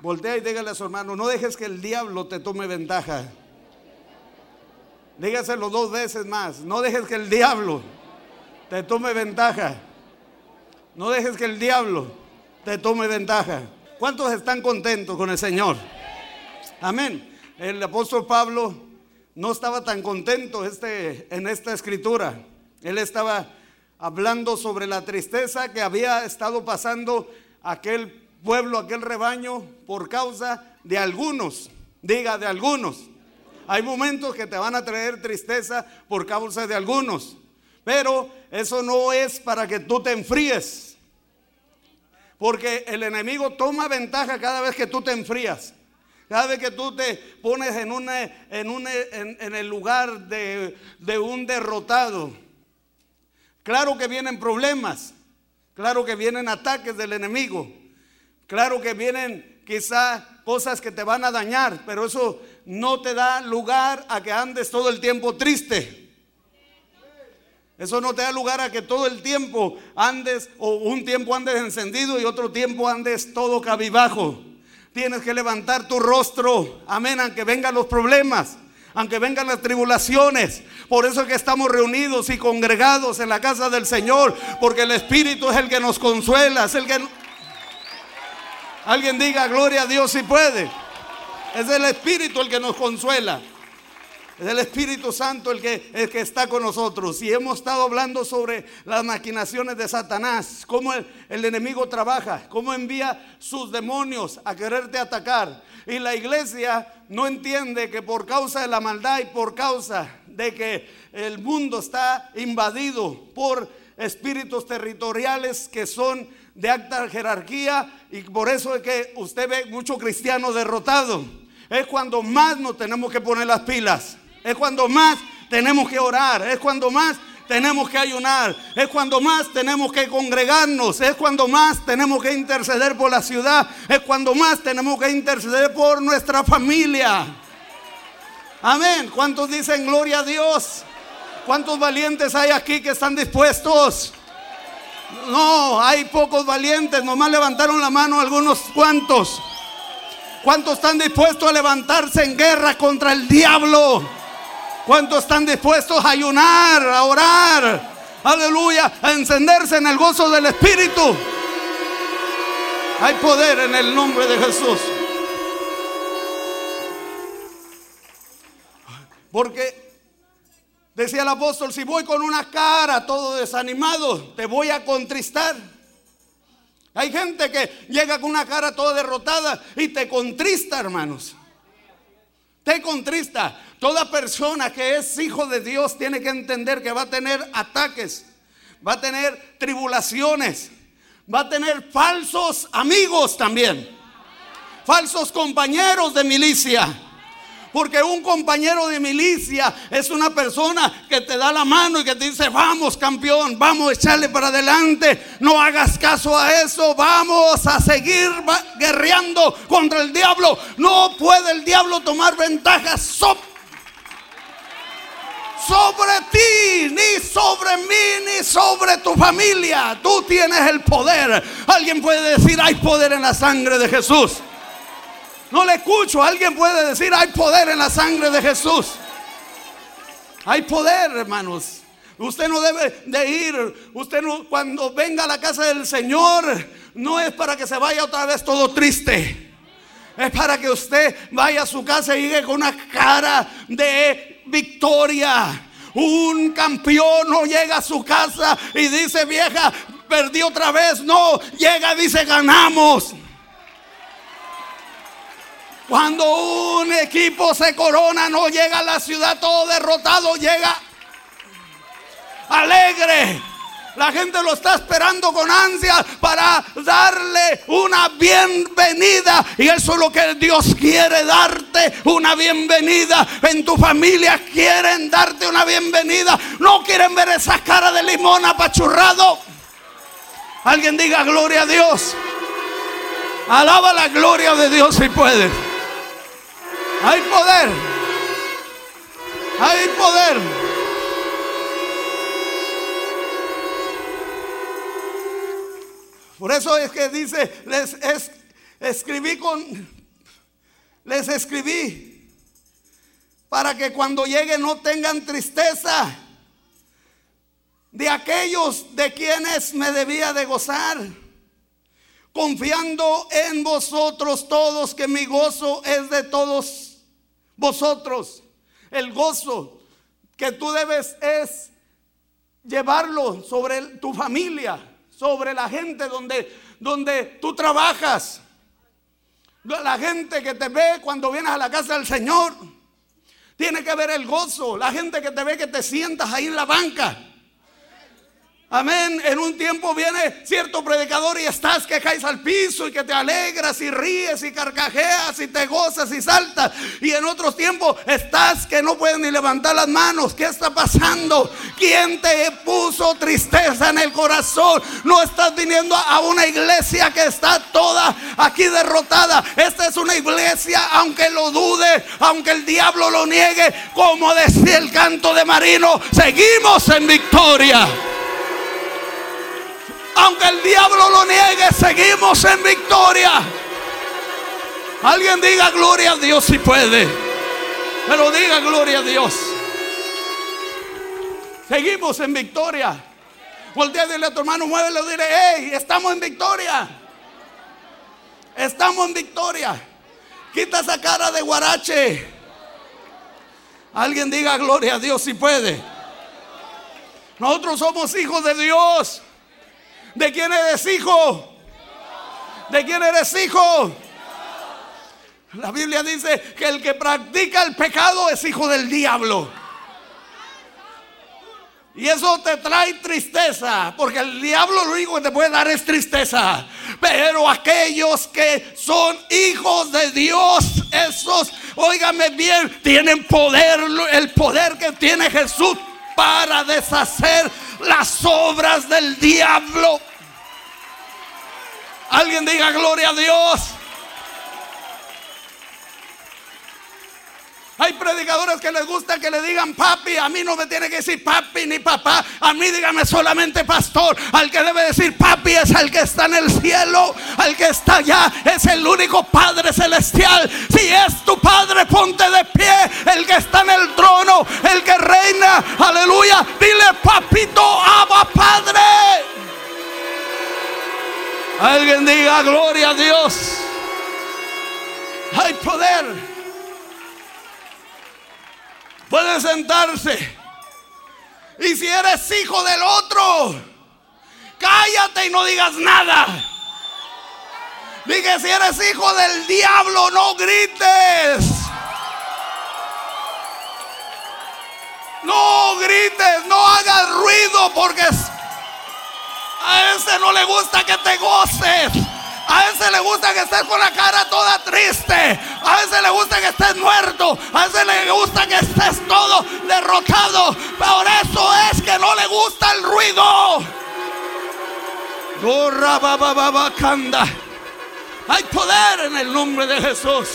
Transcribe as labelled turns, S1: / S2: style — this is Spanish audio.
S1: Voltea y dígale a su hermano, no dejes que el diablo te tome ventaja. Dígaselo dos veces más, no dejes que el diablo te tome ventaja. No dejes que el diablo te tome ventaja. ¿Cuántos están contentos con el Señor? Amén. El apóstol Pablo no estaba tan contento este, en esta escritura. Él estaba hablando sobre la tristeza que había estado pasando aquel pueblo, aquel rebaño, por causa de algunos. Diga, de algunos. Hay momentos que te van a traer tristeza por causa de algunos. Pero eso no es para que tú te enfríes. Porque el enemigo toma ventaja cada vez que tú te enfrías. Cada vez que tú te pones en, una, en, en, el lugar de, de un derrotado. Claro que vienen problemas. Claro que vienen ataques del enemigo. Claro que vienen quizá cosas que te van a dañar. Pero eso no te da lugar a que andes todo el tiempo triste. Eso no te da lugar a que todo el tiempo andes o un tiempo andes encendido y otro tiempo andes todo cabibajo. Tienes que levantar tu rostro, amén, aunque vengan los problemas, aunque vengan las tribulaciones. Por eso es que estamos reunidos y congregados en la casa del Señor, porque el Espíritu es el que nos consuela, es el que... Alguien diga, gloria a Dios si puede. Es el Espíritu el que nos consuela. Es el Espíritu Santo el que, está con nosotros. Y hemos estado hablando sobre las maquinaciones de Satanás, cómo el, el enemigo trabaja, cómo envía sus demonios a quererte atacar. Y la iglesia no entiende que por causa de la maldad y por causa de que el mundo está invadido por espíritus territoriales que son de alta jerarquía y por eso es que usted ve mucho cristiano derrotado. Es cuando más nos tenemos que poner las pilas. Es cuando más tenemos que orar. Es cuando más tenemos que ayunar. Es cuando más tenemos que congregarnos. Es cuando más tenemos que interceder por la ciudad. Es cuando más tenemos que interceder por nuestra familia. Amén. ¿Cuántos dicen gloria a Dios? ¿Cuántos valientes hay aquí que están dispuestos? No, hay pocos valientes. Nomás levantaron la mano algunos cuantos. ¿Cuántos están dispuestos a levantarse en guerra contra el diablo? ¿Cuántos están dispuestos a ayunar, a orar? Aleluya, a encenderse en el gozo del Espíritu. Hay poder en el nombre de Jesús. Porque decía el apóstol, si voy con una cara todo desanimado, te voy a contristar. Hay gente que llega con una cara toda derrotada y te contrista, hermanos. Te contrista. Toda persona que es hijo de Dios tiene que entender que va a tener ataques, va a tener tribulaciones, va a tener falsos amigos también, falsos compañeros de milicia. Porque un compañero de milicia es una persona que te da la mano y que te dice, vamos campeón, vamos a echarle para adelante, no hagas caso a eso, vamos a seguir guerreando contra el diablo. No puede el diablo tomar ventajas sobre ti, ni sobre mí, ni sobre tu familia. Tú tienes el poder. Alguien puede decir, hay poder en la sangre de Jesús. No le escucho. Alguien puede decir, hay poder en la sangre de Jesús. Hay poder, hermanos. Usted no debe de ir. Usted no, cuando venga a la casa del Señor, no es para que se vaya otra vez todo triste. Es para que usted vaya a su casa y llegue con una cara de victoria. Un campeón no llega a su casa y dice, vieja, perdí otra vez. No, llega y dice, ganamos. Cuando un equipo se corona, no llega a la ciudad todo derrotado, llega alegre. La gente lo está esperando con ansia para darle una bienvenida. Y eso es lo que Dios quiere darte, una bienvenida. En tu familia quieren darte una bienvenida. No quieren ver esa cara de limón apachurrado. Alguien diga gloria a Dios. Alaba la gloria de Dios si puedes. Hay poder. Hay poder. Por eso es que dice, es escribí con, les escribí para que cuando lleguen no tengan tristeza de aquellos de quienes me debía de gozar, confiando en vosotros todos que mi gozo es de todos vosotros. El gozo que tú debes es llevarlo sobre tu familia, sobre la gente donde, donde tú trabajas. La gente que te ve cuando vienes a la casa del Señor. Tiene que ver el gozo. La gente que te ve que te sientas ahí en la banca. Amén. En un tiempo viene cierto predicador y estás que caes al piso y que te alegras y ríes y carcajeas y te gozas y saltas. Y en otros tiempos estás que no puedes ni levantar las manos. ¿Qué está pasando? ¿Quién te puso tristeza en el corazón? No estás viniendo a una iglesia que está toda aquí derrotada. Esta es una iglesia, aunque lo dude, aunque el diablo lo niegue, como decía el canto de Marino, seguimos en victoria. Aunque el diablo lo niegue, seguimos en victoria. Alguien diga gloria a Dios si puede. Pero diga gloria a Dios. Seguimos en victoria. Voltea y dile a tu hermano, muévelo, dile, hey, estamos en victoria. Estamos en victoria. Quita esa cara de guarache. Alguien diga gloria a Dios si puede. Nosotros somos hijos de Dios. ¿De quién eres hijo? ¿De quién eres hijo? La Biblia dice que el que practica el pecado es hijo del diablo. Y eso te trae tristeza, porque el diablo lo único que te puede dar es tristeza. Pero aquellos que son hijos de Dios, esos, óigame bien, tienen poder, el poder que tiene Jesús para deshacer las obras del diablo. Alguien diga gloria a Dios. Hay predicadores que les gusta que le digan papi. A mí no me tiene que decir papi ni papá. A mí dígame solamente pastor. Al que debe decir papi es el que está en el cielo. Al que está allá es el único Padre celestial. Si es tu Padre, ponte de pie. El que está en el trono, el que reina. Aleluya. Dile papito, ama Padre. Alguien diga gloria a Dios. Hay poder. Puede sentarse. Y si eres hijo del otro, cállate y no digas nada. Dije, si eres hijo del diablo, no grites. No grites, no hagas ruido porque a ese no le gusta que te goces. A ese le gusta que estés con la cara toda triste. A ese le gusta que estés muerto. A ese le gusta que estés todo derrotado. Por eso es que no le gusta el ruido. Hay poder en el nombre de Jesús.